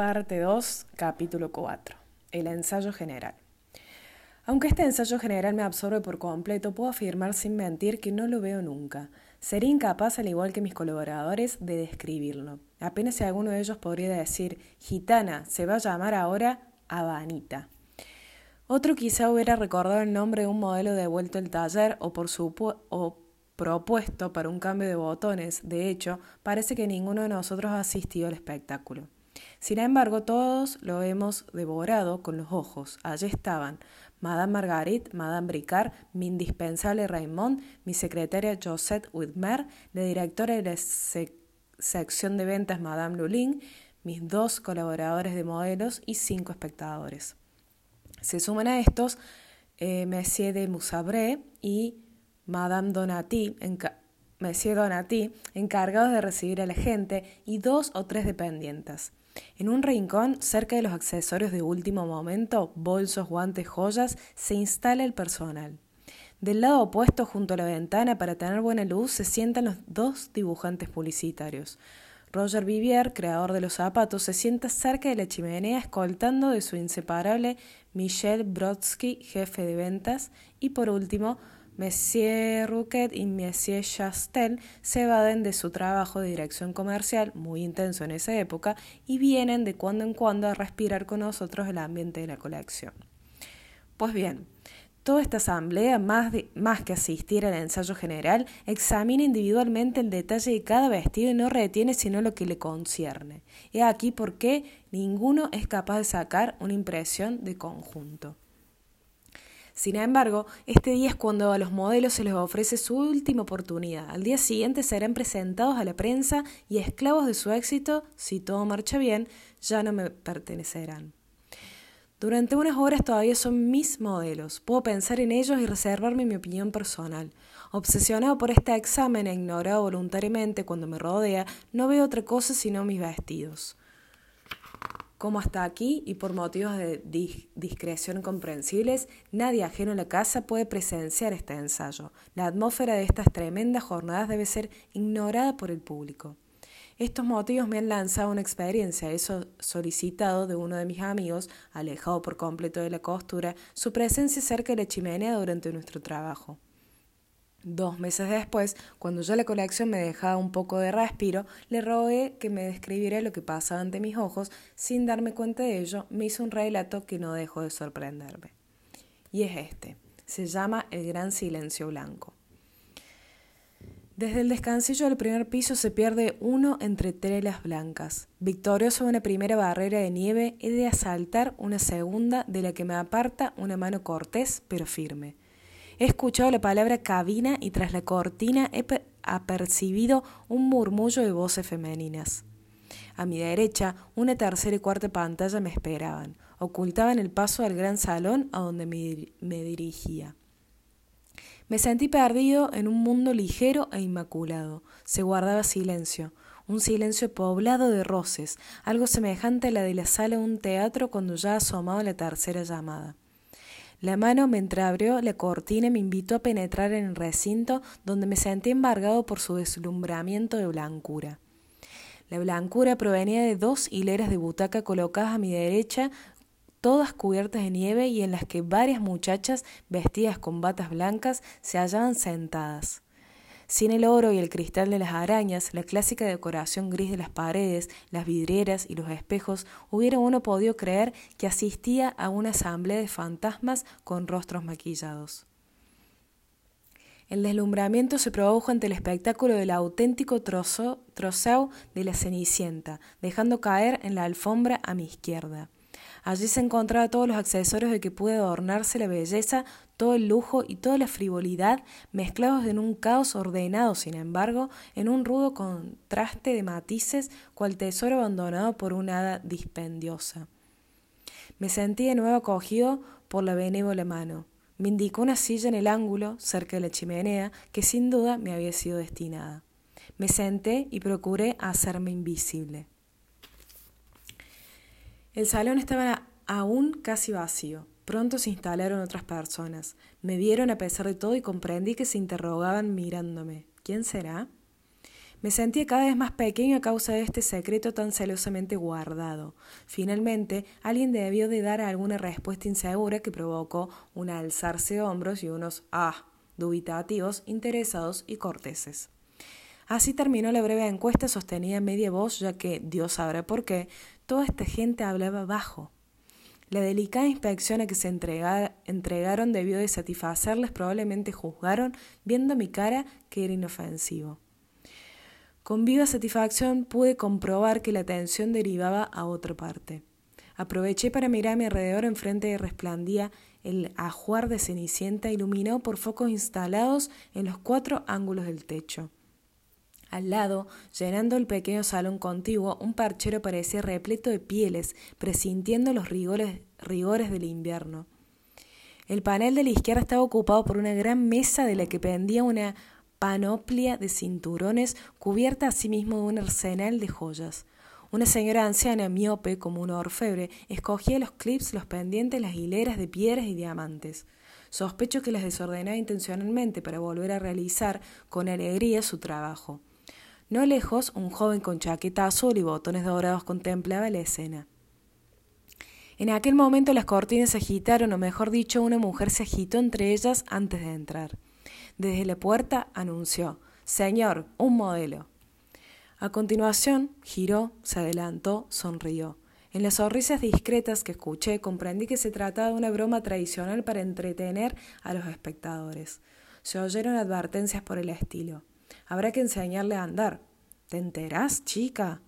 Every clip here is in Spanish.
Parte 2, capítulo 4. El ensayo general. Aunque este ensayo general me absorbe por completo, puedo afirmar sin mentir que no lo veo nunca. Sería incapaz, al igual que mis colaboradores, de describirlo. Apenas si alguno de ellos podría decir, gitana, se va a llamar ahora Habanita. Otro quizá hubiera recordado el nombre de un modelo devuelto al taller o por su o propuesto para un cambio de botones. De hecho, parece que ninguno de nosotros ha asistido al espectáculo. Sin embargo, todos lo hemos devorado con los ojos. Allí estaban Madame Margarit, Madame Bricard, mi indispensable Raymond, mi secretaria Josette Whitmer, la directora de la sección de ventas Madame Lulin, mis dos colaboradores de modelos y cinco espectadores. Se suman a estos eh, Monsieur de Musabré y Madame Donati, Monsieur Donati, encargados de recibir a la gente, y dos o tres dependientes. En un rincón, cerca de los accesorios de último momento, bolsos, guantes, joyas, se instala el personal. Del lado opuesto, junto a la ventana, para tener buena luz, se sientan los dos dibujantes publicitarios. Roger Vivier, creador de los zapatos, se sienta cerca de la chimenea escoltando de su inseparable Michel Brodsky, jefe de ventas, y por último, Monsieur Rouquet y Monsieur Chastel se evaden de su trabajo de dirección comercial, muy intenso en esa época, y vienen de cuando en cuando a respirar con nosotros el ambiente de la colección. Pues bien, toda esta asamblea, más, más que asistir al ensayo general, examina individualmente el detalle de cada vestido y no retiene sino lo que le concierne. He aquí por qué ninguno es capaz de sacar una impresión de conjunto. Sin embargo, este día es cuando a los modelos se les ofrece su última oportunidad. Al día siguiente serán presentados a la prensa y esclavos de su éxito, si todo marcha bien, ya no me pertenecerán. Durante unas horas todavía son mis modelos. Puedo pensar en ellos y reservarme mi opinión personal. Obsesionado por este examen e ignorado voluntariamente cuando me rodea, no veo otra cosa sino mis vestidos. Como hasta aquí, y por motivos de discreción comprensibles, nadie ajeno a la casa puede presenciar este ensayo. La atmósfera de estas tremendas jornadas debe ser ignorada por el público. Estos motivos me han lanzado una experiencia. He solicitado de uno de mis amigos, alejado por completo de la costura, su presencia cerca de la chimenea durante nuestro trabajo. Dos meses después, cuando ya la colección me dejaba un poco de respiro, le rogué que me describiera lo que pasaba ante mis ojos. Sin darme cuenta de ello, me hizo un relato que no dejó de sorprenderme. Y es este. Se llama El Gran Silencio Blanco. Desde el descansillo del primer piso se pierde uno entre telas blancas. Victorioso de una primera barrera de nieve, he de asaltar una segunda de la que me aparta una mano cortés pero firme. He escuchado la palabra cabina y tras la cortina he apercibido un murmullo de voces femeninas. A mi derecha, una tercera y cuarta pantalla me esperaban, ocultaban el paso al gran salón a donde me, dirigía. Me sentí perdido en un mundo ligero e inmaculado. Se guardaba silencio, un silencio poblado de roces, algo semejante a la de la sala de un teatro cuando ya asomaba la tercera llamada. La mano me entreabrió la cortina y me invitó a penetrar en el recinto donde me sentí embargado por su deslumbramiento de blancura. La blancura provenía de dos hileras de butaca colocadas a mi derecha, todas cubiertas de nieve y en las que varias muchachas vestidas con batas blancas se hallaban sentadas. Sin el oro y el cristal de las arañas, la clásica decoración gris de las paredes, las vidrieras y los espejos, hubiera uno podido creer que asistía a una asamblea de fantasmas con rostros maquillados. El deslumbramiento se produjo ante el espectáculo del auténtico troceo de la Cenicienta, dejando caer en la alfombra a mi izquierda. Allí se encontraba todos los accesorios de que pude adornarse la belleza, todo el lujo y toda la frivolidad mezclados en un caos ordenado, sin embargo, en un rudo contraste de matices, cual tesoro abandonado por una hada dispendiosa. Me sentí de nuevo acogido por la benévola mano. Me indicó una silla en el ángulo, cerca de la chimenea, que sin duda me había sido destinada. Me senté y procuré hacerme invisible. El salón estaba aún casi vacío. Pronto se instalaron otras personas. Me vieron a pesar de todo y comprendí que se interrogaban mirándome. ¿Quién será? Me sentía cada vez más pequeño a causa de este secreto tan celosamente guardado. Finalmente, alguien debió de dar alguna respuesta insegura que provocó un alzarse de hombros y unos ah dubitativos, interesados y corteses. Así terminó la breve encuesta sostenida en media voz, ya que, Dios sabrá por qué, toda esta gente hablaba bajo. La delicada inspección a que se entregaron debió de satisfacerles, probablemente juzgaron, viendo mi cara, que era inofensivo. Con viva satisfacción pude comprobar que la atención derivaba a otra parte. Aproveché para mirar a mi alrededor enfrente de resplandía el ajuar de cenicienta iluminado por focos instalados en los cuatro ángulos del techo. Al lado, llenando el pequeño salón contiguo, un parchero parecía repleto de pieles, presintiendo los rigores, rigores del invierno. El panel de la izquierda estaba ocupado por una gran mesa de la que pendía una panoplia de cinturones cubierta asimismo de un arsenal de joyas. Una señora anciana, miope como una orfebre, escogía los clips, los pendientes, las hileras de piedras y diamantes. Sospecho que las desordenaba intencionalmente para volver a realizar con alegría su trabajo. No lejos, un joven con chaqueta azul y botones dorados contemplaba la escena. En aquel momento las cortinas se agitaron, o mejor dicho, una mujer se agitó entre ellas antes de entrar. Desde la puerta anunció Señor, un modelo. A continuación, giró, se adelantó, sonrió. En las sonrisas discretas que escuché, comprendí que se trataba de una broma tradicional para entretener a los espectadores. Se oyeron advertencias por el estilo. Habrá que enseñarle a andar. ¿Te enterás, chica?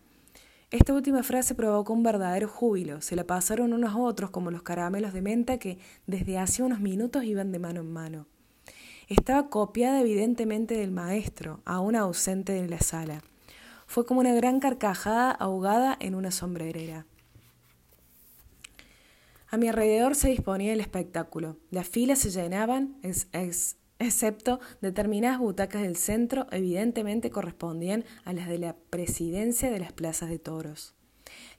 Esta última frase provocó un verdadero júbilo. Se la pasaron unos a otros como los caramelos de menta que desde hace unos minutos iban de mano en mano. Estaba copiada evidentemente del maestro, aún ausente en la sala. Fue como una gran carcajada ahogada en una sombrerera. A mi alrededor se disponía el espectáculo. Las filas se llenaban, excepto determinadas butacas del centro, evidentemente correspondían a las de la presidencia de las plazas de toros.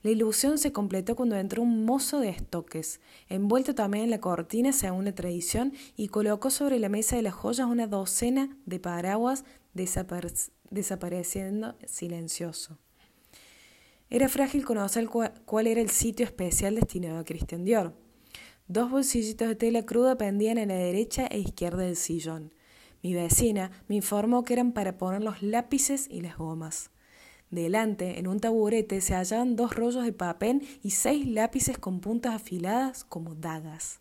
La ilusión se completó cuando entró un mozo de estoques, envuelto también en la cortina según la tradición, y colocó sobre la mesa de las joyas una docena de paraguas desapareciendo silencioso. Era frágil conocer cuál era el sitio especial destinado a Christian Dior. Dos bolsillitos de tela cruda pendían en la derecha e izquierda del sillón. Mi vecina me informó que eran para poner los lápices y las gomas. Delante, en un taburete, se hallaban dos rollos de papel y seis lápices con puntas afiladas como dagas.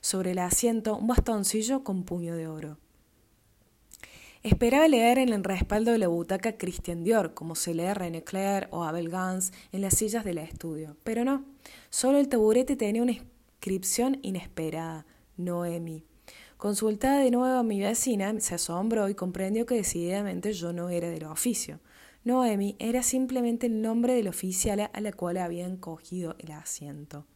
Sobre el asiento, un bastoncillo con puño de oro. Esperaba leer en el respaldo de la butaca Christian Dior, como se lee René Clair o Abel Gans en las sillas del estudio. Pero no, solo el taburete tenía una inscripción inesperada, Noemi. Consultada de nuevo a mi vecina, se asombró y comprendió que decididamente yo no era del oficio. Noemi era simplemente el nombre del oficial a la cual habían cogido el asiento.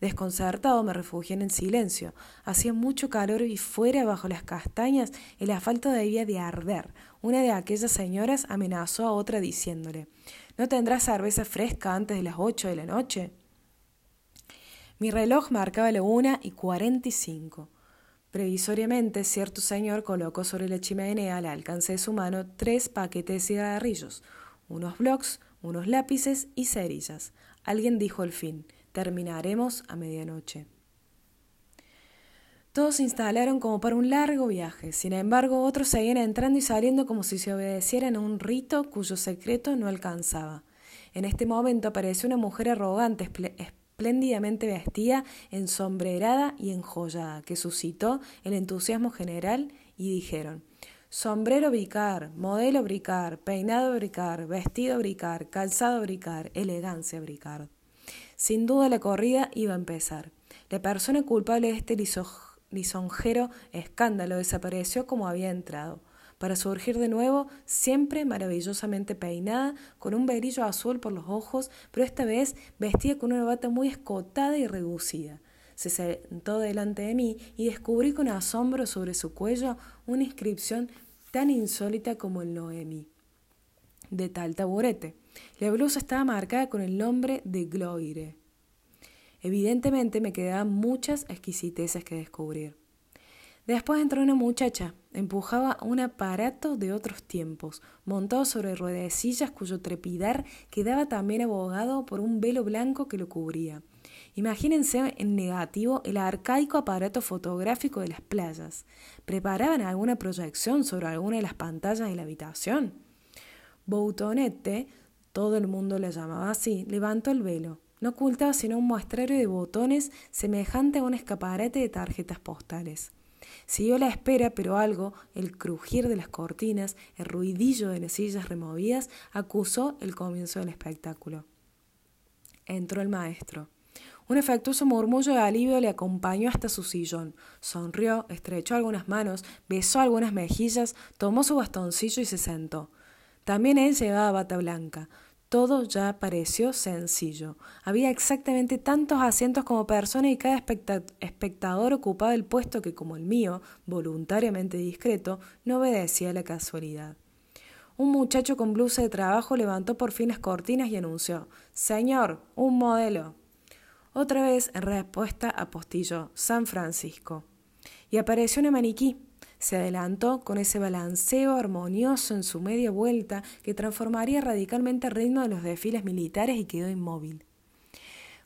Desconcertado me refugié en el silencio. Hacía mucho calor y fuera bajo las castañas el asfalto debía de arder. Una de aquellas señoras amenazó a otra diciéndole ¿No tendrás cerveza fresca antes de las ocho de la noche? Mi reloj marcaba la una y cuarenta y cinco. Previsoriamente, cierto señor colocó sobre la chimenea al alcance de su mano tres paquetes de cigarrillos, unos blocs, unos lápices y cerillas. Alguien dijo al fin Terminaremos a medianoche. Todos se instalaron como para un largo viaje, sin embargo otros seguían entrando y saliendo como si se obedecieran a un rito cuyo secreto no alcanzaba. En este momento apareció una mujer arrogante, espléndidamente vestida, ensombrerada y enjollada, que suscitó el entusiasmo general y dijeron Sombrero bricar, modelo bricar, peinado bricar, vestido bricar, calzado bricar, elegancia bricar. Sin duda la corrida iba a empezar. La persona culpable de este lisonjero escándalo desapareció como había entrado, para surgir de nuevo, siempre maravillosamente peinada, con un verillo azul por los ojos, pero esta vez vestida con una bata muy escotada y reducida. Se sentó delante de mí y descubrí con asombro sobre su cuello una inscripción tan insólita como el Noemi. De tal taburete. La blusa estaba marcada con el nombre de Gloire. Evidentemente me quedaban muchas exquisiteces que descubrir. Después entró una muchacha, empujaba un aparato de otros tiempos, montado sobre ruedecillas cuyo trepidar quedaba también abogado por un velo blanco que lo cubría. Imagínense en negativo el arcaico aparato fotográfico de las playas. ¿Preparaban alguna proyección sobre alguna de las pantallas de la habitación? Boutonette, todo el mundo la llamaba así, levantó el velo. No ocultaba sino un muestrario de botones semejante a un escaparate de tarjetas postales. Siguió la espera, pero algo, el crujir de las cortinas, el ruidillo de las sillas removidas, acusó el comienzo del espectáculo. Entró el maestro. Un efectuoso murmullo de alivio le acompañó hasta su sillón. Sonrió, estrechó algunas manos, besó algunas mejillas, tomó su bastoncillo y se sentó. También él llevaba bata blanca. Todo ya pareció sencillo. Había exactamente tantos asientos como personas y cada espectador ocupaba el puesto que, como el mío, voluntariamente discreto, no obedecía a la casualidad. Un muchacho con blusa de trabajo levantó por fin las cortinas y anunció Señor, un modelo. Otra vez, en respuesta, apostilló San Francisco. Y apareció una maniquí. Se adelantó con ese balanceo armonioso en su media vuelta que transformaría radicalmente el ritmo de los desfiles militares y quedó inmóvil.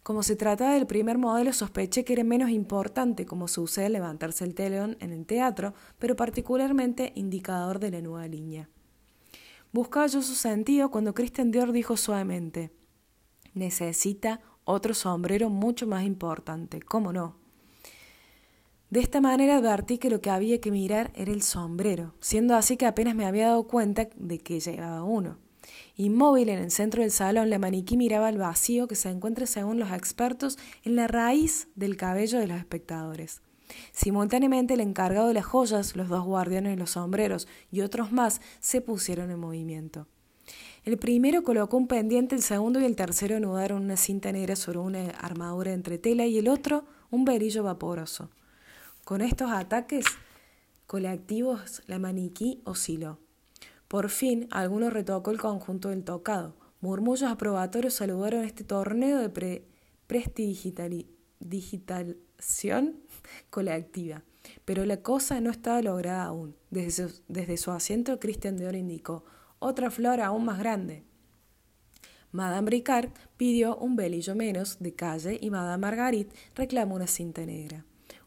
Como se trataba del primer modelo, sospeché que era menos importante, como sucede levantarse el telón en el teatro, pero particularmente indicador de la nueva línea. Buscaba yo su sentido cuando Christian Dior dijo suavemente: Necesita otro sombrero mucho más importante, ¿cómo no? De esta manera advertí que lo que había que mirar era el sombrero, siendo así que apenas me había dado cuenta de que llevaba uno. Inmóvil en el centro del salón, la maniquí miraba al vacío que se encuentra, según los expertos, en la raíz del cabello de los espectadores. Simultáneamente, el encargado de las joyas, los dos guardianes de los sombreros y otros más se pusieron en movimiento. El primero colocó un pendiente, el segundo y el tercero anudaron una cinta negra sobre una armadura entre tela y el otro un verillo vaporoso. Con estos ataques colectivos la maniquí osciló. Por fin, alguno retocó el conjunto del tocado. Murmullos aprobatorios saludaron este torneo de pre prestidigitalización colectiva. Pero la cosa no estaba lograda aún. Desde su, asiento, Christian Dior indicó otra flor aún más grande. Madame Ricard pidió un velillo menos de calle y Madame Marguerite reclamó una cinta negra.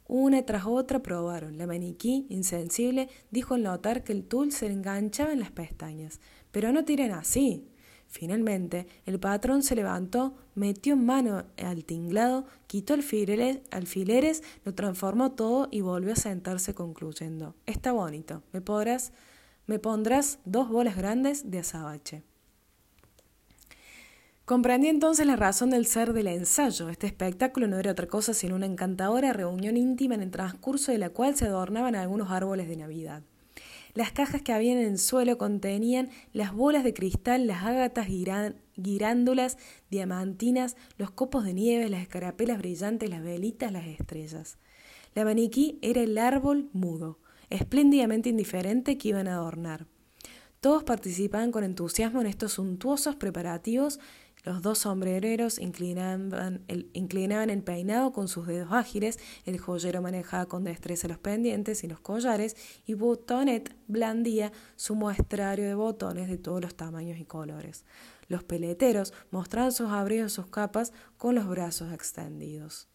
Una tras otra probaron. La maniquí, insensible, dijo al notar que el tul se enganchaba en las pestañas. Pero no tiren así. Finalmente, el patrón se levantó, metió mano al tinglado, quitó alfileres, alfileres, lo transformó todo y volvió a sentarse concluyendo. Está bonito. ¿Me podrás me pondrás dos bolas grandes de azabache. Comprendí entonces la razón del ser del ensayo. Este espectáculo no era otra cosa sino una encantadora reunión íntima en el transcurso de la cual se adornaban algunos árboles de Navidad. Las cajas que había en el suelo contenían las bolas de cristal, las ágatas girándolas, diamantinas, los copos de nieve, las escarapelas brillantes, las velitas, las estrellas. La maniquí era el árbol mudo espléndidamente indiferente que iban a adornar. Todos participaban con entusiasmo en estos suntuosos preparativos. Los dos sombrereros inclinaban el, peinado con sus dedos ágiles, el joyero manejaba con destreza los pendientes y los collares, y Boutonet blandía su muestrario de botones de todos los tamaños y colores. Los peleteros mostraban sus abrigos y sus capas con los brazos extendidos.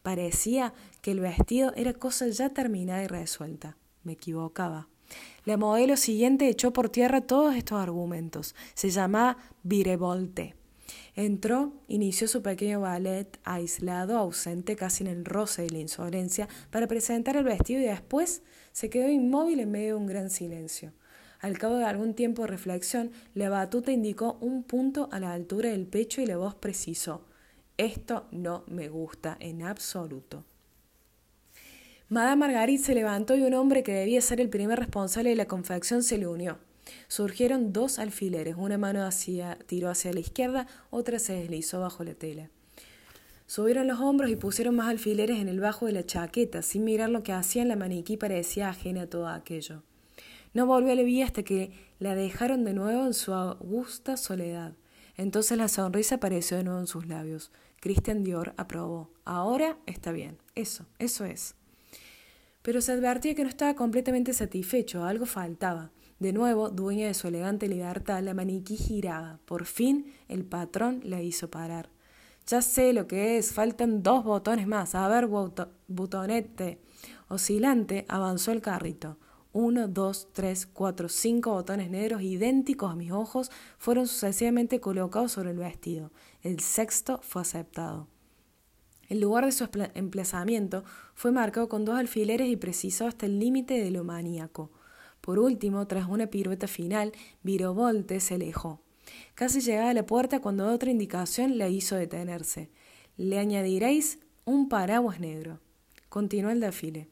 Parecía que el vestido era cosa ya terminada y resuelta. Me equivocaba. La modelo siguiente echó por tierra todos estos argumentos. Se llamaba Virevolte. Entró, inició su pequeño ballet aislado, ausente casi en el roce de la insolencia, para presentar el vestido y después se quedó inmóvil en medio de un gran silencio. Al cabo de algún tiempo de reflexión, la batuta indicó un punto a la altura del pecho y la voz precisó: Esto no me gusta en absoluto. Madame Margarit se levantó y un hombre que debía ser el primer responsable de la confección se le unió. Surgieron dos alfileres, una mano hacia, tiró hacia la izquierda, otra se deslizó bajo la tela. Subieron los hombros y pusieron más alfileres en el bajo de la chaqueta. Sin mirar lo que hacían, la maniquí parecía ajena a todo aquello. No volvió a Levi hasta que la dejaron de nuevo en su augusta soledad. Entonces la sonrisa apareció de nuevo en sus labios. Christian Dior aprobó. Ahora está bien. Eso, eso es. Pero se advertía que no estaba completamente satisfecho, algo faltaba. De nuevo, dueña de su elegante libertad, la maniquí giraba. Por fin, el patrón la hizo parar. Ya sé lo que es, faltan dos botones más. A ver, butonete. Oscilante, avanzó el carrito. Uno, dos, tres, cuatro, cinco botones negros idénticos a mis ojos fueron sucesivamente colocados sobre el vestido. El sexto fue aceptado. El lugar de su emplazamiento fue marcado con dos alfileres y precisó hasta el límite de lo maníaco. Por último, tras una pirueta final, Virovolte se alejó. Casi llegaba a la puerta cuando otra indicación la hizo detenerse. Le añadiréis un paraguas negro. Continuó el desfile.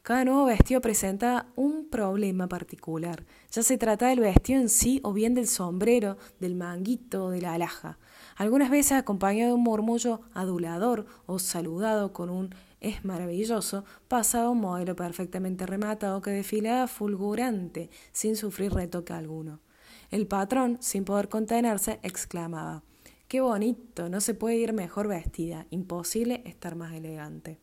Cada nuevo vestido presenta un problema particular. Ya se trata del vestido en sí o bien del sombrero, del manguito, de la alhaja. Algunas veces acompañado de un murmullo adulador o saludado con un es maravilloso, pasaba un modelo perfectamente rematado que desfilaba fulgurante, sin sufrir retoque alguno. El patrón, sin poder contenerse, exclamaba Qué bonito, no se puede ir mejor vestida, imposible estar más elegante.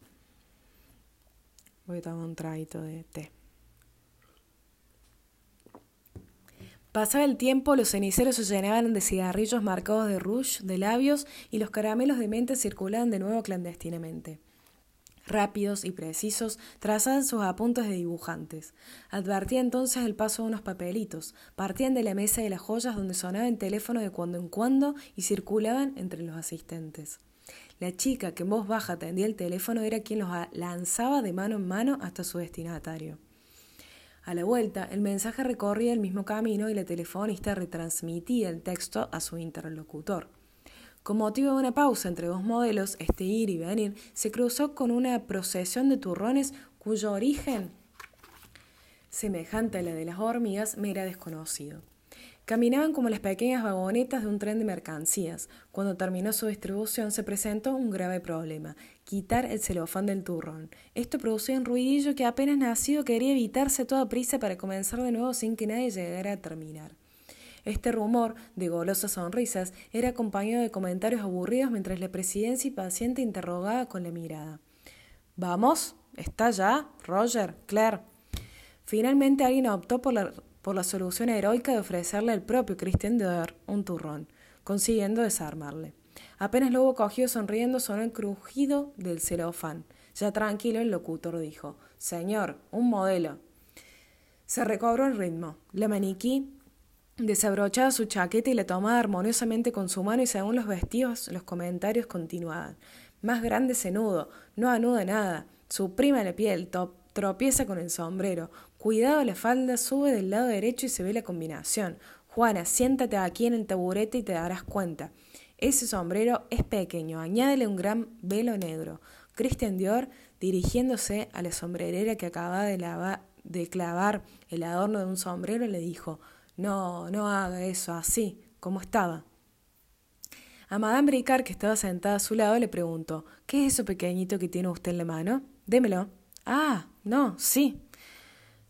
Voy a tomar un traguito de té. Pasaba el tiempo, los ceniceros se llenaban de cigarrillos marcados de rouge de labios y los caramelos de mente circulaban de nuevo clandestinamente. Rápidos y precisos, trazaban sus apuntes de dibujantes. Advertía entonces el paso de unos papelitos, partían de la mesa de las joyas donde sonaba el teléfono de cuando en cuando y circulaban entre los asistentes. La chica que en voz baja atendía el teléfono era quien los lanzaba de mano en mano hasta su destinatario. A la vuelta, el mensaje recorría el mismo camino y la telefonista retransmitía el texto a su interlocutor. Con motivo de una pausa entre dos modelos, este ir y venir se cruzó con una procesión de turrones cuyo origen, semejante a la de las hormigas, me era desconocido. Caminaban como las pequeñas vagonetas de un tren de mercancías. Cuando terminó su distribución se presentó un grave problema, quitar el celofán del turrón. Esto producía un ruidillo que apenas nacido quería evitarse toda prisa para comenzar de nuevo sin que nadie llegara a terminar. Este rumor de golosas sonrisas era acompañado de comentarios aburridos mientras la presidencia impaciente interrogaba con la mirada. ¿Vamos? ¿Está ya? Roger, Claire. Finalmente alguien optó por la por la solución heroica de ofrecerle al propio Christian Dior un turrón, consiguiendo desarmarle. Apenas lo hubo cogido sonriendo sonó el crujido del celofán. Ya tranquilo, el locutor dijo: Señor, un modelo. Se recobró el ritmo. La maniquí desabrochaba su chaqueta y la tomaba armoniosamente con su mano y según los vestidos los comentarios continuaban. Más grande ese nudo, no anuda nada, suprime la piel, top Tropieza con el sombrero. Cuidado la falda, sube del lado derecho y se ve la combinación. Juana, siéntate aquí en el taburete y te darás cuenta. Ese sombrero es pequeño, añádele un gran velo negro. Christian Dior, dirigiéndose a la sombrerera que acababa de, de clavar el adorno de un sombrero, le dijo No, no haga eso así, como estaba. A Madame Bricard, que estaba sentada a su lado, le preguntó ¿Qué es eso pequeñito que tiene usted en la mano? Démelo. Ah, no, sí.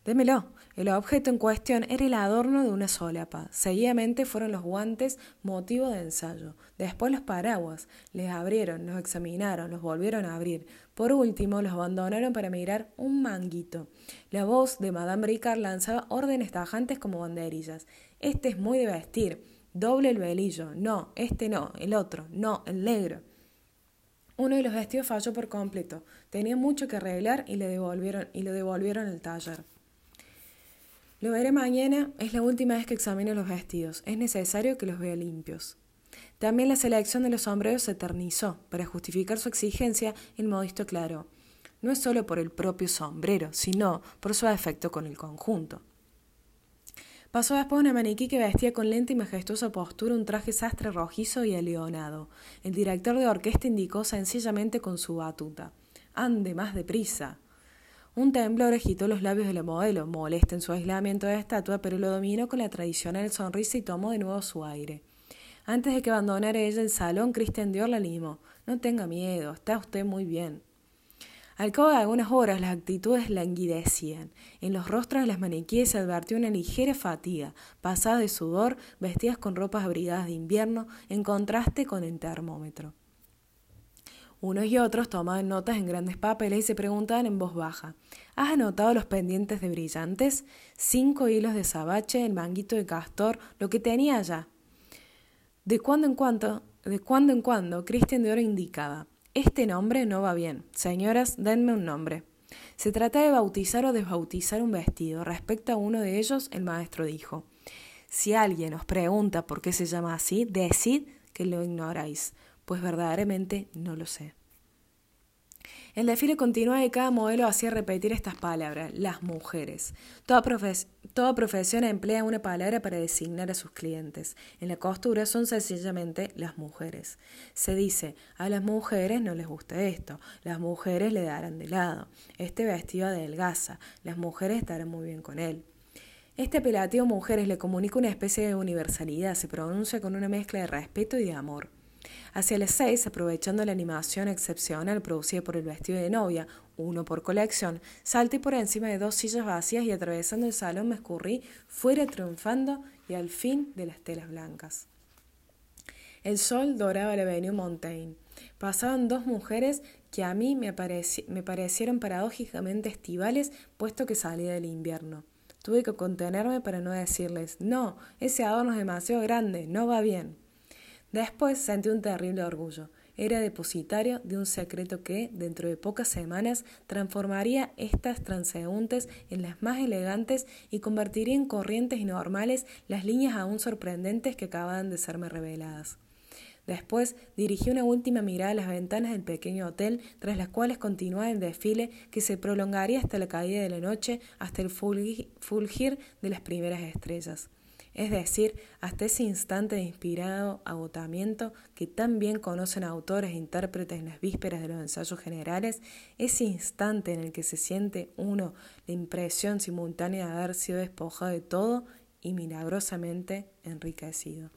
Démelo. El objeto en cuestión era el adorno de una solapa. Seguidamente fueron los guantes motivo de ensayo. Después los paraguas. Les abrieron, los examinaron, los volvieron a abrir. Por último, los abandonaron para mirar un manguito. La voz de Madame Ricard lanzaba órdenes tajantes como banderillas. Este es muy de vestir. Doble el velillo. No, este no. El otro. No, el negro. Uno de los vestidos falló por completo. Tenía mucho que arreglar y, le devolvieron, y lo devolvieron al taller. Lo veré mañana, es la última vez que examine los vestidos. Es necesario que los vea limpios. También la selección de los sombreros se eternizó. Para justificar su exigencia, el modisto claro. No es solo por el propio sombrero, sino por su efecto con el conjunto. Pasó después una maniquí que vestía con lenta y majestuosa postura un traje sastre rojizo y aleonado. El director de orquesta indicó sencillamente con su batuta. Ande más deprisa. Un temblor agitó los labios de la modelo, molesta en su aislamiento de estatua, pero lo dominó con la tradicional sonrisa y tomó de nuevo su aire. Antes de que abandonara ella el salón, Christian Dior la animó. No tenga miedo, está usted muy bien. Al cabo de algunas horas las actitudes languidecían. En los rostros de las maniquíes se advirtió una ligera fatiga, pasada de sudor, vestidas con ropas abrigadas de invierno, en contraste con el termómetro. Unos y otros tomaban notas en grandes papeles y se preguntaban en voz baja. ¿Has anotado los pendientes de brillantes? Cinco hilos de sabache, el manguito de castor, lo que tenía allá. De cuando en cuando, de cuando en cuando, Cristian de Oro indicaba. Este nombre no va bien. Señoras, denme un nombre. Se trata de bautizar o desbautizar un vestido. Respecto a uno de ellos, el maestro dijo. Si alguien os pregunta por qué se llama así, decid que lo ignoráis pues verdaderamente no lo sé. El desfile continúa y cada modelo hacía repetir estas palabras, las mujeres. Toda, toda, profesión emplea una palabra para designar a sus clientes. En la costura son sencillamente las mujeres. Se dice, a las mujeres no les gusta esto, las mujeres le darán de lado, este vestido adelgaza, las mujeres estarán muy bien con él. Este apelativo mujeres le comunica una especie de universalidad, se pronuncia con una mezcla de respeto y de amor. Hacia las seis, aprovechando la animación excepcional producida por el vestido de novia, uno por colección, salté por encima de dos sillas vacías y atravesando el salón me escurrí fuera triunfando y al fin de las telas blancas. El sol doraba la avenue Montaigne. Pasaban dos mujeres que a mí me, me parecieron paradójicamente estivales, puesto que salía del invierno. Tuve que contenerme para no decirles, no, ese adorno es demasiado grande, no va bien. Después sentí un terrible orgullo. Era depositario de un secreto que, dentro de pocas semanas, transformaría estas transeúntes en las más elegantes y convertiría en corrientes y normales las líneas aún sorprendentes que acababan de serme reveladas. Después dirigí una última mirada a las ventanas del pequeño hotel, tras las cuales continuaba el desfile que se prolongaría hasta la caída de la noche, hasta el fulgir de las primeras estrellas es decir, hasta ese instante de inspirado agotamiento que tan bien conocen autores e intérpretes en las vísperas de los ensayos generales, ese instante en el que se siente uno la impresión simultánea de haber sido despojado de todo y milagrosamente enriquecido.